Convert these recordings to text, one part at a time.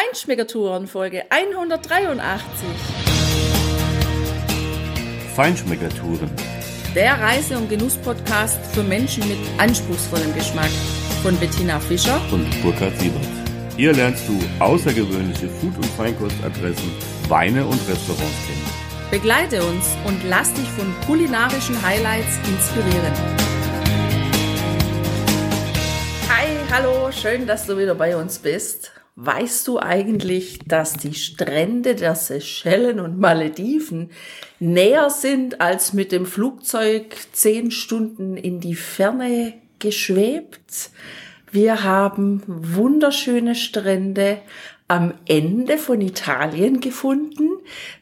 Feinschmeckertouren Folge 183. Feinschmeckertouren. Der Reise- und Genuss-Podcast für Menschen mit anspruchsvollem Geschmack von Bettina Fischer und Burkhard Siebert. Hier lernst du außergewöhnliche Food- und Feinkostadressen, Weine und Restaurants kennen. Begleite uns und lass dich von kulinarischen Highlights inspirieren. Hi, hallo, schön, dass du wieder bei uns bist. Weißt du eigentlich, dass die Strände der Seychellen und Malediven näher sind als mit dem Flugzeug zehn Stunden in die Ferne geschwebt? Wir haben wunderschöne Strände am Ende von Italien gefunden.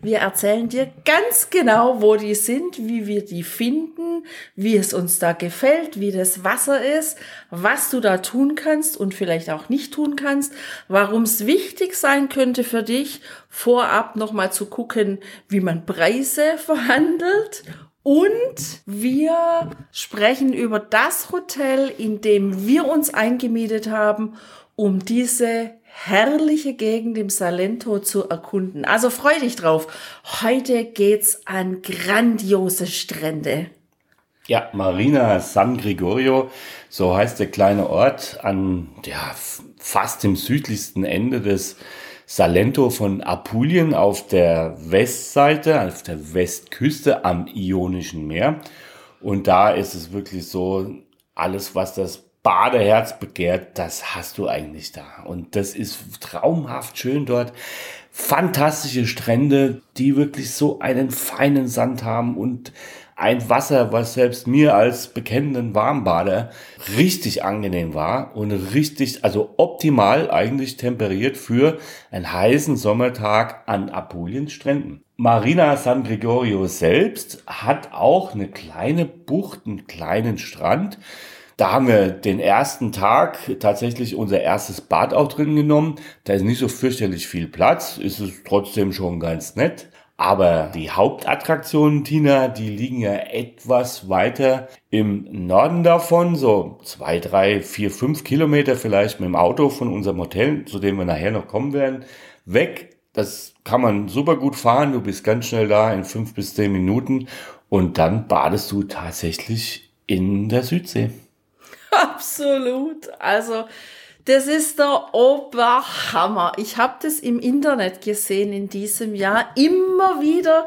Wir erzählen dir ganz genau, wo die sind, wie wir die finden, wie es uns da gefällt, wie das Wasser ist, was du da tun kannst und vielleicht auch nicht tun kannst, warum es wichtig sein könnte für dich, vorab nochmal zu gucken, wie man Preise verhandelt und wir sprechen über das Hotel, in dem wir uns eingemietet haben, um diese herrliche Gegend im Salento zu erkunden. Also freu dich drauf. Heute geht's an grandiose Strände. Ja, Marina San Gregorio, so heißt der kleine Ort an ja, fast dem südlichsten Ende des Salento von Apulien auf der Westseite, auf der Westküste am Ionischen Meer. Und da ist es wirklich so, alles, was das Badeherz begehrt, das hast du eigentlich da. Und das ist traumhaft schön dort. Fantastische Strände, die wirklich so einen feinen Sand haben und ein Wasser, was selbst mir als bekennenden Warmbader richtig angenehm war und richtig, also optimal eigentlich temperiert für einen heißen Sommertag an Apuliens Stränden. Marina San Gregorio selbst hat auch eine kleine Bucht, einen kleinen Strand, da haben wir den ersten Tag tatsächlich unser erstes Bad auch drin genommen. Da ist nicht so fürchterlich viel Platz, ist es trotzdem schon ganz nett. Aber die Hauptattraktionen, Tina, die liegen ja etwas weiter im Norden davon, so zwei, drei, vier, fünf Kilometer vielleicht mit dem Auto von unserem Hotel, zu dem wir nachher noch kommen werden, weg. Das kann man super gut fahren. Du bist ganz schnell da in fünf bis zehn Minuten und dann badest du tatsächlich in der Südsee. Absolut. Also, das ist der Oberhammer. Ich habe das im Internet gesehen in diesem Jahr. Immer wieder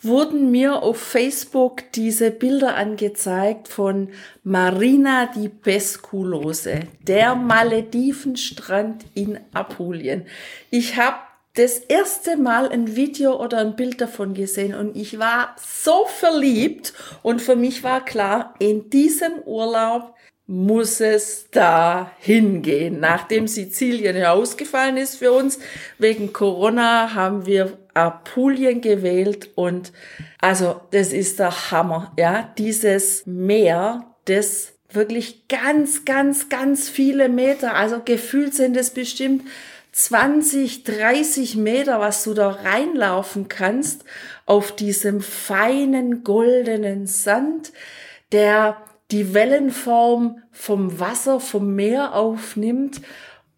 wurden mir auf Facebook diese Bilder angezeigt von Marina di Pesculose, der Maledivenstrand in Apulien. Ich habe das erste Mal ein Video oder ein Bild davon gesehen und ich war so verliebt und für mich war klar, in diesem Urlaub muss es da hingehen. Nachdem Sizilien ja ausgefallen ist für uns, wegen Corona haben wir Apulien gewählt und also das ist der Hammer, ja, dieses Meer, das wirklich ganz, ganz, ganz viele Meter, also gefühlt sind es bestimmt 20, 30 Meter, was du da reinlaufen kannst auf diesem feinen goldenen Sand, der die Wellenform vom Wasser, vom Meer aufnimmt,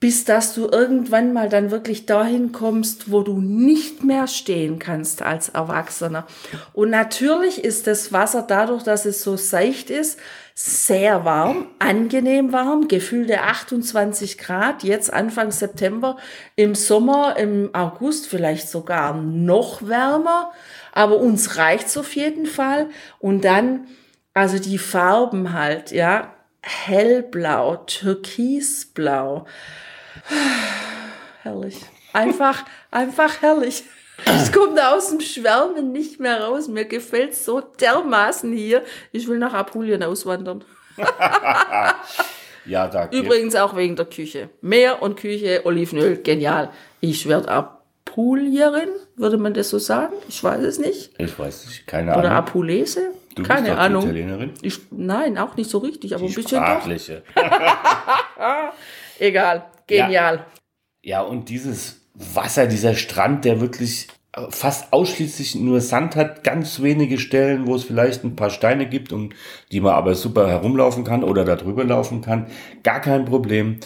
bis dass du irgendwann mal dann wirklich dahin kommst, wo du nicht mehr stehen kannst als Erwachsener. Und natürlich ist das Wasser dadurch, dass es so seicht ist, sehr warm, angenehm warm, gefühlte 28 Grad, jetzt Anfang September, im Sommer, im August vielleicht sogar noch wärmer, aber uns reicht's auf jeden Fall. Und dann also die Farben halt, ja. Hellblau, türkisblau. Herrlich. Einfach, einfach herrlich. Ich komme da aus dem Schwärmen nicht mehr raus. Mir gefällt so dermaßen hier. Ich will nach Apulien auswandern. ja, da Übrigens auch wegen der Küche. Meer und Küche, Olivenöl, genial. Ich werde Apulierin, würde man das so sagen? Ich weiß es nicht. Ich weiß nicht, keine Ahnung. Oder Apulese? Du Keine bist Ahnung. Italienerin? Ich, nein, auch nicht so richtig, aber Die ein bisschen sprachliche. doch. Egal, genial. Ja, und dieses Wasser, dieser Strand, der wirklich fast ausschließlich nur Sand hat, ganz wenige Stellen, wo es vielleicht ein paar Steine gibt, um die man aber super herumlaufen kann oder da drüber laufen kann, gar kein Problem.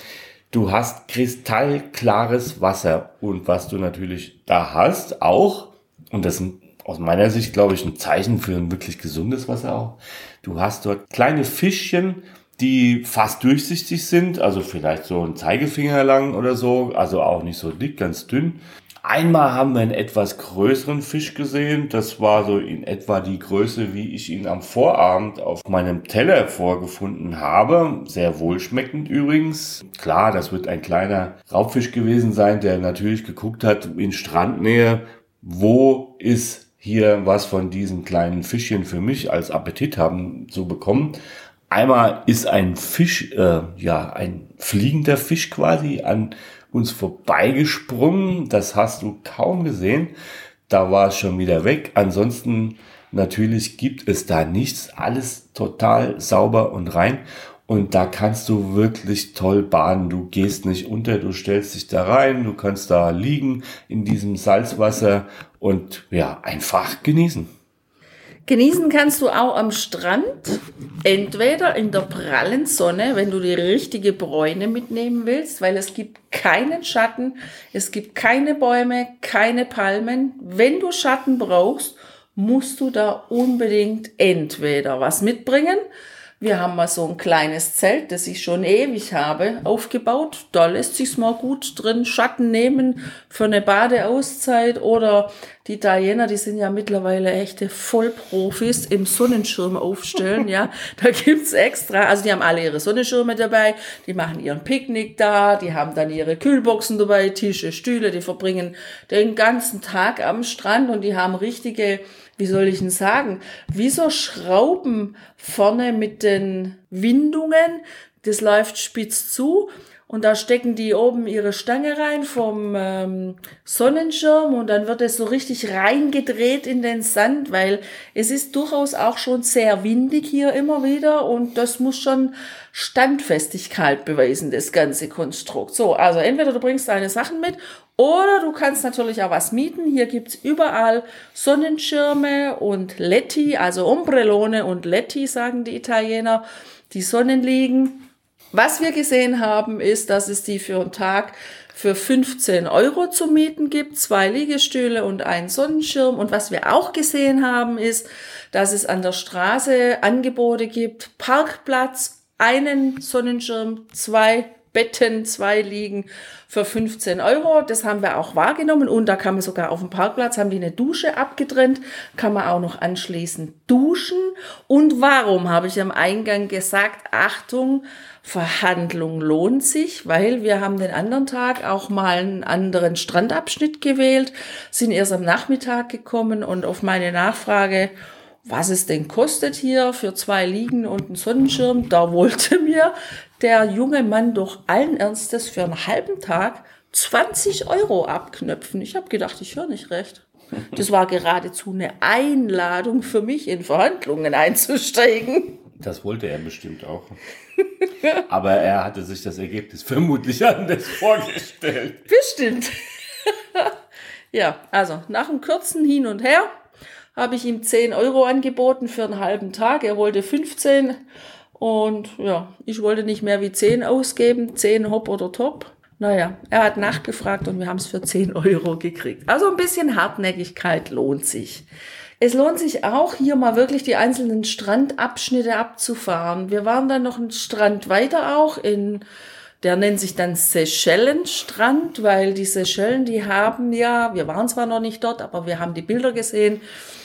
Du hast kristallklares Wasser und was du natürlich da hast, auch, und das ist aus meiner Sicht, glaube ich, ein Zeichen für ein wirklich gesundes Wasser auch. Du hast dort kleine Fischchen, die fast durchsichtig sind, also vielleicht so ein Zeigefinger lang oder so, also auch nicht so dick, ganz dünn. Einmal haben wir einen etwas größeren Fisch gesehen. Das war so in etwa die Größe, wie ich ihn am Vorabend auf meinem Teller vorgefunden habe. Sehr wohlschmeckend übrigens. Klar, das wird ein kleiner Raubfisch gewesen sein, der natürlich geguckt hat in Strandnähe, wo ist hier was von diesen kleinen Fischchen für mich als Appetit haben zu bekommen. Einmal ist ein Fisch, äh, ja, ein fliegender Fisch quasi an uns vorbeigesprungen. Das hast du kaum gesehen. Da war es schon wieder weg. Ansonsten natürlich gibt es da nichts. Alles total sauber und rein. Und da kannst du wirklich toll baden. Du gehst nicht unter, du stellst dich da rein, du kannst da liegen in diesem Salzwasser und ja, einfach genießen. Genießen kannst du auch am Strand, entweder in der prallen Sonne, wenn du die richtige Bräune mitnehmen willst, weil es gibt keinen Schatten, es gibt keine Bäume, keine Palmen. Wenn du Schatten brauchst, musst du da unbedingt entweder was mitbringen, wir haben mal so ein kleines Zelt, das ich schon ewig habe, aufgebaut. Da lässt sich's mal gut drin Schatten nehmen für eine Badeauszeit oder die Italiener, die sind ja mittlerweile echte Vollprofis im Sonnenschirm aufstellen, ja. Da gibt's extra, also die haben alle ihre Sonnenschirme dabei, die machen ihren Picknick da, die haben dann ihre Kühlboxen dabei, Tische, Stühle, die verbringen den ganzen Tag am Strand und die haben richtige wie soll ich denn sagen, wie so Schrauben vorne mit den Windungen. Das läuft spitz zu und da stecken die oben ihre Stange rein vom ähm, Sonnenschirm und dann wird es so richtig reingedreht in den Sand, weil es ist durchaus auch schon sehr windig hier immer wieder und das muss schon Standfestigkeit beweisen, das ganze Konstrukt. So, also entweder du bringst deine Sachen mit oder du kannst natürlich auch was mieten. Hier gibt's überall Sonnenschirme und Letti, also Ombrellone und Letti, sagen die Italiener, die Sonnenliegen. Was wir gesehen haben, ist, dass es die für einen Tag für 15 Euro zu mieten gibt, zwei Liegestühle und einen Sonnenschirm. Und was wir auch gesehen haben, ist, dass es an der Straße Angebote gibt, Parkplatz, einen Sonnenschirm, zwei Betten, zwei liegen für 15 Euro. Das haben wir auch wahrgenommen und da kann man sogar auf dem Parkplatz, haben die eine Dusche abgetrennt, kann man auch noch anschließend duschen. Und warum habe ich am Eingang gesagt, Achtung, Verhandlung lohnt sich, weil wir haben den anderen Tag auch mal einen anderen Strandabschnitt gewählt, sind erst am Nachmittag gekommen und auf meine Nachfrage, was es denn kostet hier für zwei Liegen und einen Sonnenschirm, da wollte mir der junge Mann doch allen Ernstes für einen halben Tag 20 Euro abknöpfen. Ich habe gedacht, ich höre nicht recht. Das war geradezu eine Einladung für mich, in Verhandlungen einzusteigen. Das wollte er bestimmt auch. Aber er hatte sich das Ergebnis vermutlich anders vorgestellt. Bestimmt. ja, also nach einem kurzen Hin und Her habe ich ihm 10 Euro angeboten für einen halben Tag. Er wollte 15 und ja, ich wollte nicht mehr wie 10 ausgeben, 10 Hop oder Top. Naja, er hat nachgefragt und wir haben es für 10 Euro gekriegt. Also ein bisschen Hartnäckigkeit lohnt sich. Es lohnt sich auch, hier mal wirklich die einzelnen Strandabschnitte abzufahren. Wir waren dann noch einen Strand weiter auch in der nennt sich dann Seychellenstrand, weil die Seychellen, die haben ja, wir waren zwar noch nicht dort, aber wir haben die Bilder gesehen,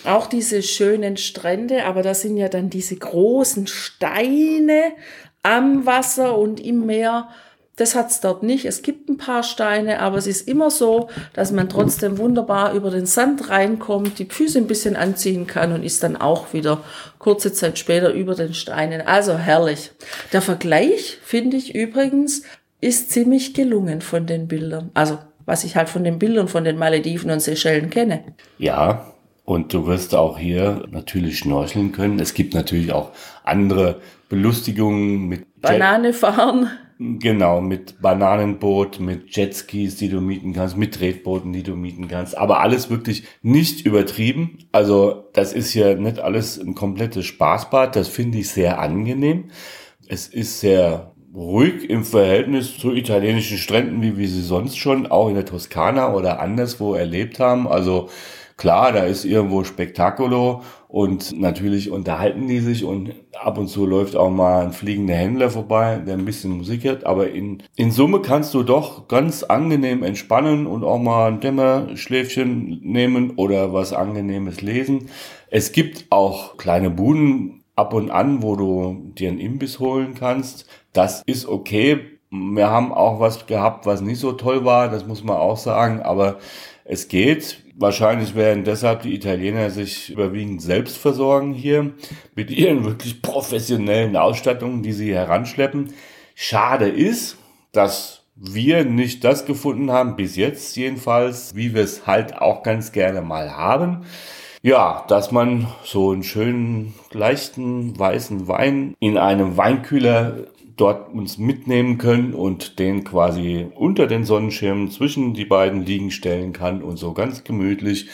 auch diese schönen Strände, aber da sind ja dann diese großen Steine am Wasser und im Meer. Das hat's dort nicht. Es gibt ein paar Steine, aber es ist immer so, dass man trotzdem wunderbar über den Sand reinkommt, die Füße ein bisschen anziehen kann und ist dann auch wieder kurze Zeit später über den Steinen. Also herrlich. Der Vergleich, finde ich übrigens, ist ziemlich gelungen von den Bildern. Also, was ich halt von den Bildern von den Malediven und Seychellen kenne. Ja, und du wirst auch hier natürlich schnorcheln können. Es gibt natürlich auch andere Belustigungen mit Banane fahren. Genau, mit Bananenboot, mit Jetskis, die du mieten kannst, mit Tretbooten, die du mieten kannst. Aber alles wirklich nicht übertrieben. Also das ist hier nicht alles ein komplettes Spaßbad. Das finde ich sehr angenehm. Es ist sehr ruhig im Verhältnis zu italienischen Stränden, wie wir sie sonst schon auch in der Toskana oder anderswo erlebt haben. Also klar, da ist irgendwo Spektakulo und natürlich unterhalten die sich und ab und zu läuft auch mal ein fliegender Händler vorbei, der ein bisschen Musik hat. Aber in, in Summe kannst du doch ganz angenehm entspannen und auch mal ein Dämmerschläfchen nehmen oder was Angenehmes lesen. Es gibt auch kleine Buden ab und an, wo du dir einen Imbiss holen kannst. Das ist okay. Wir haben auch was gehabt, was nicht so toll war, das muss man auch sagen, aber es geht. Wahrscheinlich werden deshalb die Italiener sich überwiegend selbst versorgen hier mit ihren wirklich professionellen Ausstattungen, die sie heranschleppen. Schade ist, dass wir nicht das gefunden haben, bis jetzt jedenfalls, wie wir es halt auch ganz gerne mal haben. Ja, dass man so einen schönen, leichten, weißen Wein in einem Weinkühler dort uns mitnehmen können und den quasi unter den Sonnenschirmen zwischen die beiden liegen stellen kann und so ganz gemütlich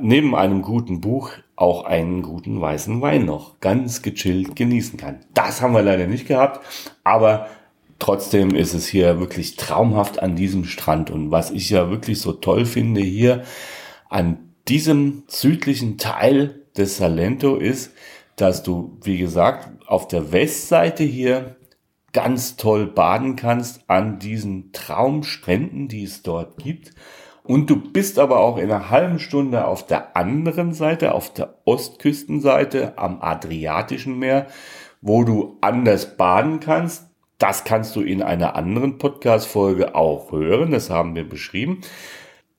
neben einem guten Buch auch einen guten weißen Wein noch ganz gechillt genießen kann. Das haben wir leider nicht gehabt, aber trotzdem ist es hier wirklich traumhaft an diesem Strand und was ich ja wirklich so toll finde hier an diesem südlichen Teil des Salento ist, dass du, wie gesagt, auf der Westseite hier ganz toll baden kannst an diesen Traumstränden, die es dort gibt. Und du bist aber auch in einer halben Stunde auf der anderen Seite, auf der Ostküstenseite am Adriatischen Meer, wo du anders baden kannst. Das kannst du in einer anderen Podcast-Folge auch hören. Das haben wir beschrieben.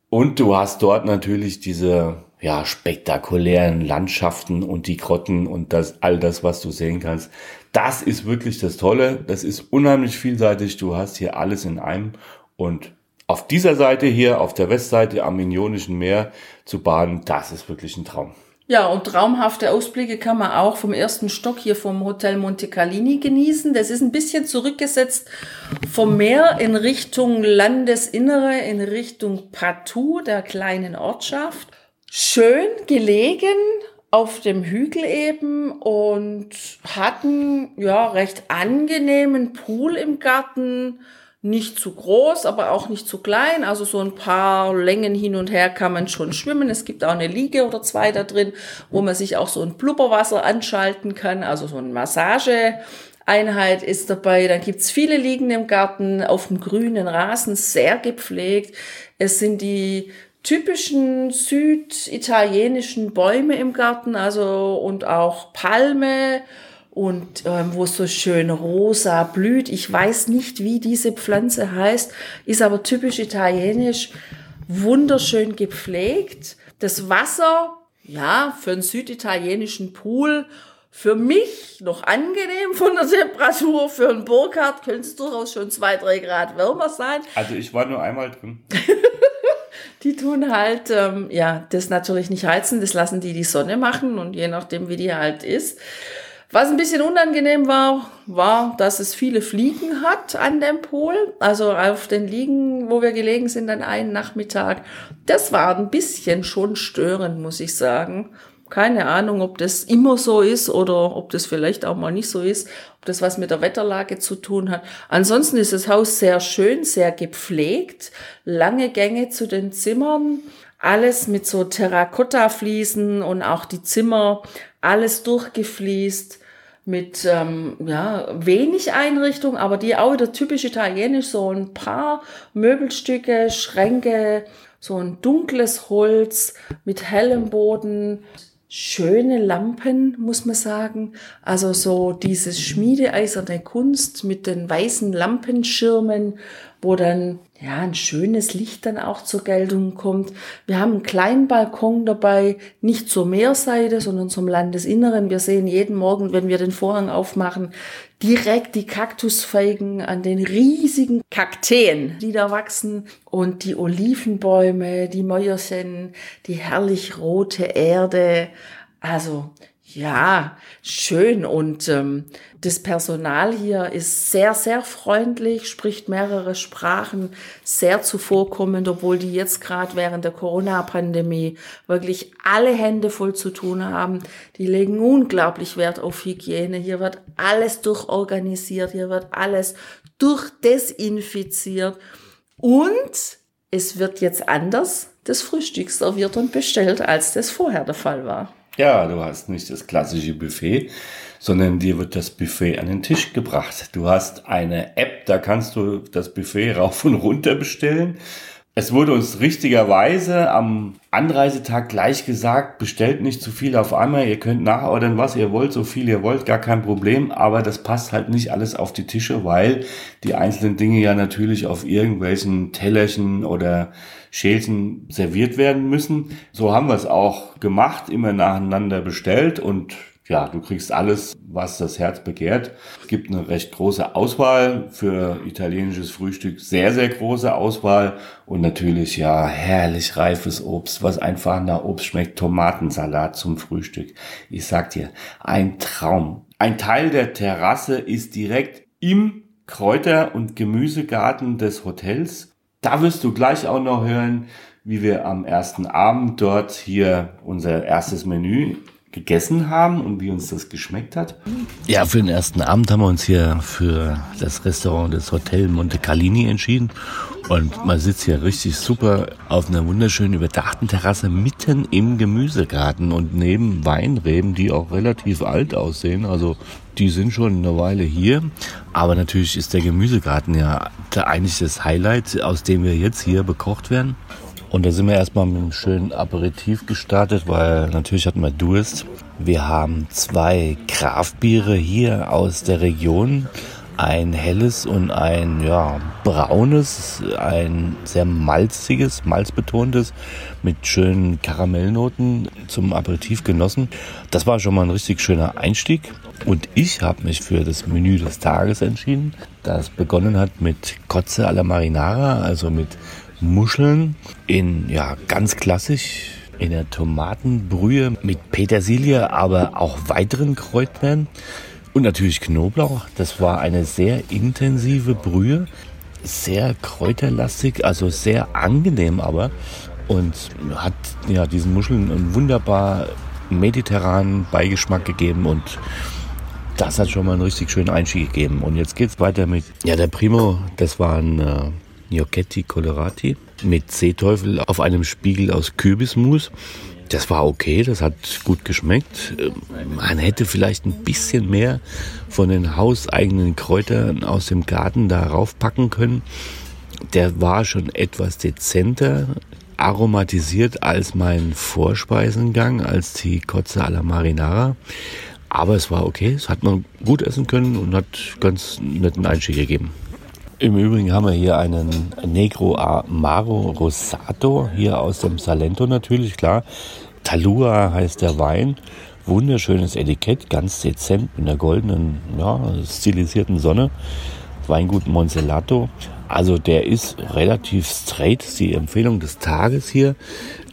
Und du hast dort natürlich diese ja, spektakulären Landschaften und die Grotten und das, all das, was du sehen kannst. Das ist wirklich das Tolle. Das ist unheimlich vielseitig. Du hast hier alles in einem. Und auf dieser Seite hier, auf der Westseite am Minionischen Meer zu baden, das ist wirklich ein Traum. Ja, und traumhafte Ausblicke kann man auch vom ersten Stock hier vom Hotel Monte Carlini genießen. Das ist ein bisschen zurückgesetzt vom Meer in Richtung Landesinnere, in Richtung Patou, der kleinen Ortschaft schön gelegen auf dem Hügel eben und hatten ja recht angenehmen Pool im Garten. Nicht zu groß, aber auch nicht zu klein. Also so ein paar Längen hin und her kann man schon schwimmen. Es gibt auch eine Liege oder zwei da drin, wo man sich auch so ein Blubberwasser anschalten kann. Also so ein Massageeinheit ist dabei. Dann gibt's viele Liegen im Garten auf dem grünen Rasen, sehr gepflegt. Es sind die typischen süditalienischen Bäume im Garten, also und auch Palme und ähm, wo es so schön rosa blüht. Ich weiß nicht, wie diese Pflanze heißt, ist aber typisch italienisch, wunderschön gepflegt. Das Wasser, ja, für einen süditalienischen Pool für mich noch angenehm von der Temperatur. Für einen Burkhardt könnte es durchaus schon zwei, drei Grad wärmer sein. Also ich war nur einmal drin. die tun halt, ähm, ja, das natürlich nicht heizen, das lassen die die Sonne machen und je nachdem, wie die halt ist. Was ein bisschen unangenehm war, war, dass es viele Fliegen hat an dem Pol. Also auf den Liegen, wo wir gelegen sind, an einem Nachmittag. Das war ein bisschen schon störend, muss ich sagen. Keine Ahnung, ob das immer so ist oder ob das vielleicht auch mal nicht so ist, ob das was mit der Wetterlage zu tun hat. Ansonsten ist das Haus sehr schön, sehr gepflegt, lange Gänge zu den Zimmern, alles mit so Terrakotta-Fliesen und auch die Zimmer, alles durchgefliest mit ähm, ja, wenig Einrichtung, aber die auch wieder typisch italienisch, so ein paar Möbelstücke, Schränke, so ein dunkles Holz mit hellem Boden, schöne Lampen, muss man sagen. Also so dieses schmiedeeiserne Kunst mit den weißen Lampenschirmen, wo dann ja ein schönes Licht dann auch zur Geltung kommt. Wir haben einen kleinen Balkon dabei, nicht zur Meerseite, sondern zum Landesinneren. Wir sehen jeden Morgen, wenn wir den Vorhang aufmachen, direkt die Kaktusfeigen an den riesigen Kakteen, die da wachsen und die Olivenbäume, die Mäuerchen, die herrlich rote Erde. Also Ja, schön. Und ähm, das Personal hier ist sehr, sehr freundlich, spricht mehrere Sprachen, sehr zuvorkommend, obwohl die jetzt gerade während der Corona-Pandemie wirklich alle Hände voll zu tun haben. Die legen unglaublich Wert auf Hygiene. Hier wird alles durchorganisiert, hier wird alles durchdesinfiziert. Und es wird jetzt anders das Frühstück serviert und bestellt, als das vorher der Fall war. Ja, du hast nicht das klassische Buffet, sondern dir wird das Buffet an den Tisch gebracht. Du hast eine App, da kannst du das Buffet rauf und runter bestellen. Es wurde uns richtigerweise am Anreisetag gleich gesagt, bestellt nicht zu viel auf einmal, ihr könnt nachordern, was ihr wollt, so viel ihr wollt, gar kein Problem, aber das passt halt nicht alles auf die Tische, weil die einzelnen Dinge ja natürlich auf irgendwelchen Tellerchen oder Schälchen serviert werden müssen. So haben wir es auch gemacht, immer nacheinander bestellt und ja, du kriegst alles, was das Herz begehrt. Es gibt eine recht große Auswahl für italienisches Frühstück, sehr, sehr große Auswahl und natürlich ja herrlich reifes Obst, was einfach nach Obst schmeckt. Tomatensalat zum Frühstück. Ich sag dir, ein Traum. Ein Teil der Terrasse ist direkt im Kräuter- und Gemüsegarten des Hotels. Da wirst du gleich auch noch hören, wie wir am ersten Abend dort hier unser erstes Menü gegessen haben und wie uns das geschmeckt hat? Ja, für den ersten Abend haben wir uns hier für das Restaurant des Hotel Monte Carlini entschieden. Und man sitzt hier richtig super auf einer wunderschönen überdachten Terrasse mitten im Gemüsegarten und neben Weinreben, die auch relativ alt aussehen. Also die sind schon eine Weile hier. Aber natürlich ist der Gemüsegarten ja eigentlich das Highlight, aus dem wir jetzt hier bekocht werden. Und da sind wir erstmal mit einem schönen Aperitif gestartet, weil natürlich hatten wir Durst. Wir haben zwei Kraftbiere hier aus der Region. Ein helles und ein ja, braunes, ein sehr malziges, malzbetontes mit schönen Karamellnoten zum Aperitif genossen. Das war schon mal ein richtig schöner Einstieg. Und ich habe mich für das Menü des Tages entschieden, das begonnen hat mit Kotze alla Marinara, also mit Muscheln in, ja, ganz klassisch in der Tomatenbrühe mit Petersilie, aber auch weiteren Kräutern und natürlich Knoblauch. Das war eine sehr intensive Brühe, sehr kräuterlastig, also sehr angenehm aber und hat ja diesen Muscheln einen wunderbar mediterranen Beigeschmack gegeben und das hat schon mal einen richtig schönen Einstieg gegeben. Und jetzt geht's weiter mit, ja, der Primo, das war ein äh, Gnocchetti Colorati mit Seeteufel auf einem Spiegel aus Kürbismus. Das war okay, das hat gut geschmeckt. Man hätte vielleicht ein bisschen mehr von den hauseigenen Kräutern aus dem Garten darauf packen können. Der war schon etwas dezenter aromatisiert als mein Vorspeisengang, als die Kotze alla Marinara. Aber es war okay, es hat man gut essen können und hat ganz netten Einstieg gegeben. Im Übrigen haben wir hier einen Negro Amaro Rosato, hier aus dem Salento natürlich, klar. Talua heißt der Wein. Wunderschönes Etikett, ganz dezent mit einer goldenen, ja, stilisierten Sonne. Weingut Monsellato. Also der ist relativ straight, die Empfehlung des Tages hier.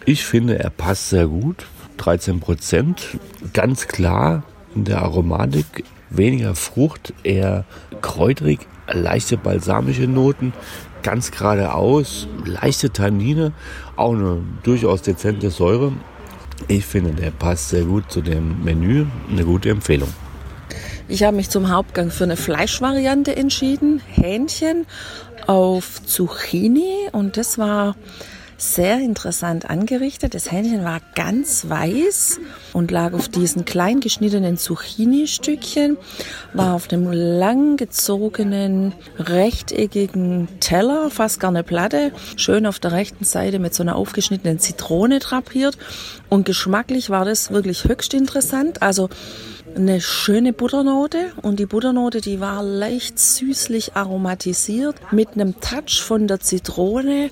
Ich finde, er passt sehr gut. 13 Prozent, ganz klar in der Aromatik, weniger Frucht, eher kräuterig, leichte balsamische Noten, ganz geradeaus, leichte Tannine, auch eine durchaus dezente Säure. Ich finde, der passt sehr gut zu dem Menü. Eine gute Empfehlung. Ich habe mich zum Hauptgang für eine Fleischvariante entschieden. Hähnchen auf Zucchini und das war sehr interessant angerichtet. Das Hähnchen war ganz weiß und lag auf diesen klein geschnittenen Zucchini-Stückchen, war auf einem langgezogenen, rechteckigen Teller, fast gar eine Platte, schön auf der rechten Seite mit so einer aufgeschnittenen Zitrone drapiert. Und geschmacklich war das wirklich höchst interessant. Also eine schöne Butternote. Und die Butternote, die war leicht süßlich aromatisiert mit einem Touch von der Zitrone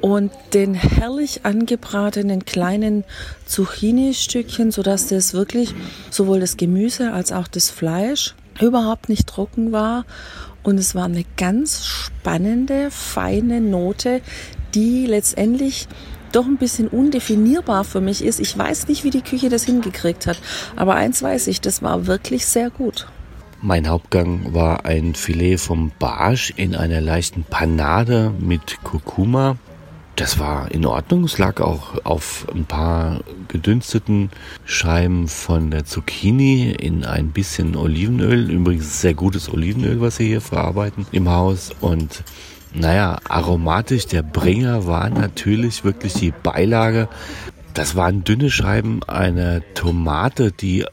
und den herrlich angebratenen kleinen Zucchini-Stückchen, sodass das wirklich sowohl das Gemüse als auch das Fleisch überhaupt nicht trocken war. Und es war eine ganz spannende, feine Note, die letztendlich doch ein bisschen undefinierbar für mich ist. Ich weiß nicht, wie die Küche das hingekriegt hat. Aber eins weiß ich, das war wirklich sehr gut. Mein Hauptgang war ein Filet vom Barsch in einer leichten Panade mit Kurkuma. Das war in Ordnung. Es lag auch auf ein paar gedünsteten Scheiben von der Zucchini in ein bisschen Olivenöl. Übrigens sehr gutes Olivenöl, was sie hier verarbeiten im Haus. Und naja, aromatisch, der Bringer war natürlich wirklich die Beilage. Das waren dünne Scheiben einer Tomate, die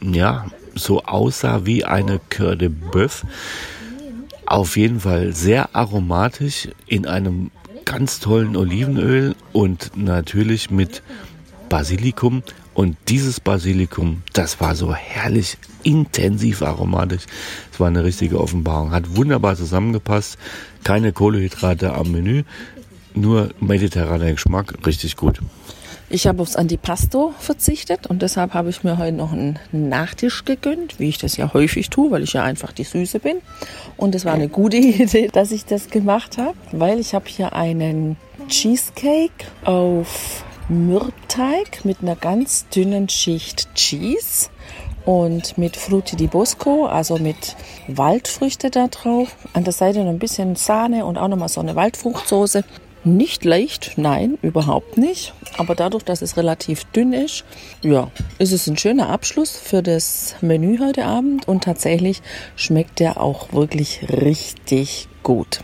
ja so aussah wie eine Coeur de Boeuf. Auf jeden Fall sehr aromatisch in einem ganz tollen Olivenöl und natürlich mit Basilikum. Und dieses Basilikum, das war so herrlich intensiv aromatisch. Es war eine richtige Offenbarung. Hat wunderbar zusammengepasst. Keine Kohlehydrate am Menü, nur mediterraner Geschmack. Richtig gut. Ich habe aufs Antipasto verzichtet und deshalb habe ich mir heute noch einen Nachtisch gegönnt, wie ich das ja häufig tue, weil ich ja einfach die Süße bin. Und es war eine gute Idee, dass ich das gemacht habe, weil ich habe hier einen Cheesecake auf Mürbeteig mit einer ganz dünnen Schicht Cheese und mit Frutti di Bosco, also mit Waldfrüchte da drauf. An der Seite noch ein bisschen Sahne und auch nochmal so eine Waldfruchtsoße. Nicht leicht, nein, überhaupt nicht. Aber dadurch, dass es relativ dünn ist, ja, ist es ein schöner Abschluss für das Menü heute Abend und tatsächlich schmeckt der auch wirklich richtig gut.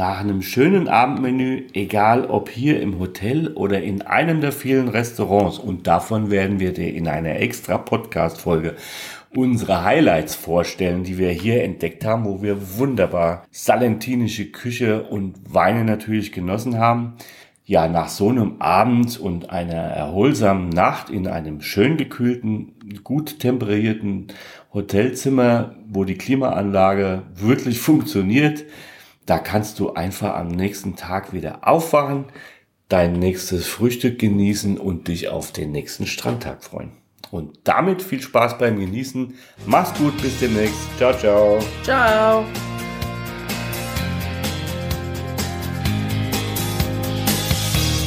Nach einem schönen Abendmenü, egal ob hier im Hotel oder in einem der vielen Restaurants, und davon werden wir dir in einer extra Podcast-Folge unsere Highlights vorstellen, die wir hier entdeckt haben, wo wir wunderbar salentinische Küche und Weine natürlich genossen haben. Ja, nach so einem Abend und einer erholsamen Nacht in einem schön gekühlten, gut temperierten Hotelzimmer, wo die Klimaanlage wirklich funktioniert, da kannst du einfach am nächsten Tag wieder aufwachen, dein nächstes Frühstück genießen und dich auf den nächsten Strandtag freuen. Und damit viel Spaß beim Genießen. Mach's gut, bis demnächst. Ciao, ciao. Ciao.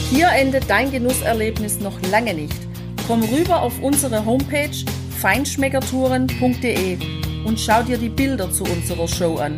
Hier endet dein Genusserlebnis noch lange nicht. Komm rüber auf unsere Homepage feinschmeckertouren.de und schau dir die Bilder zu unserer Show an.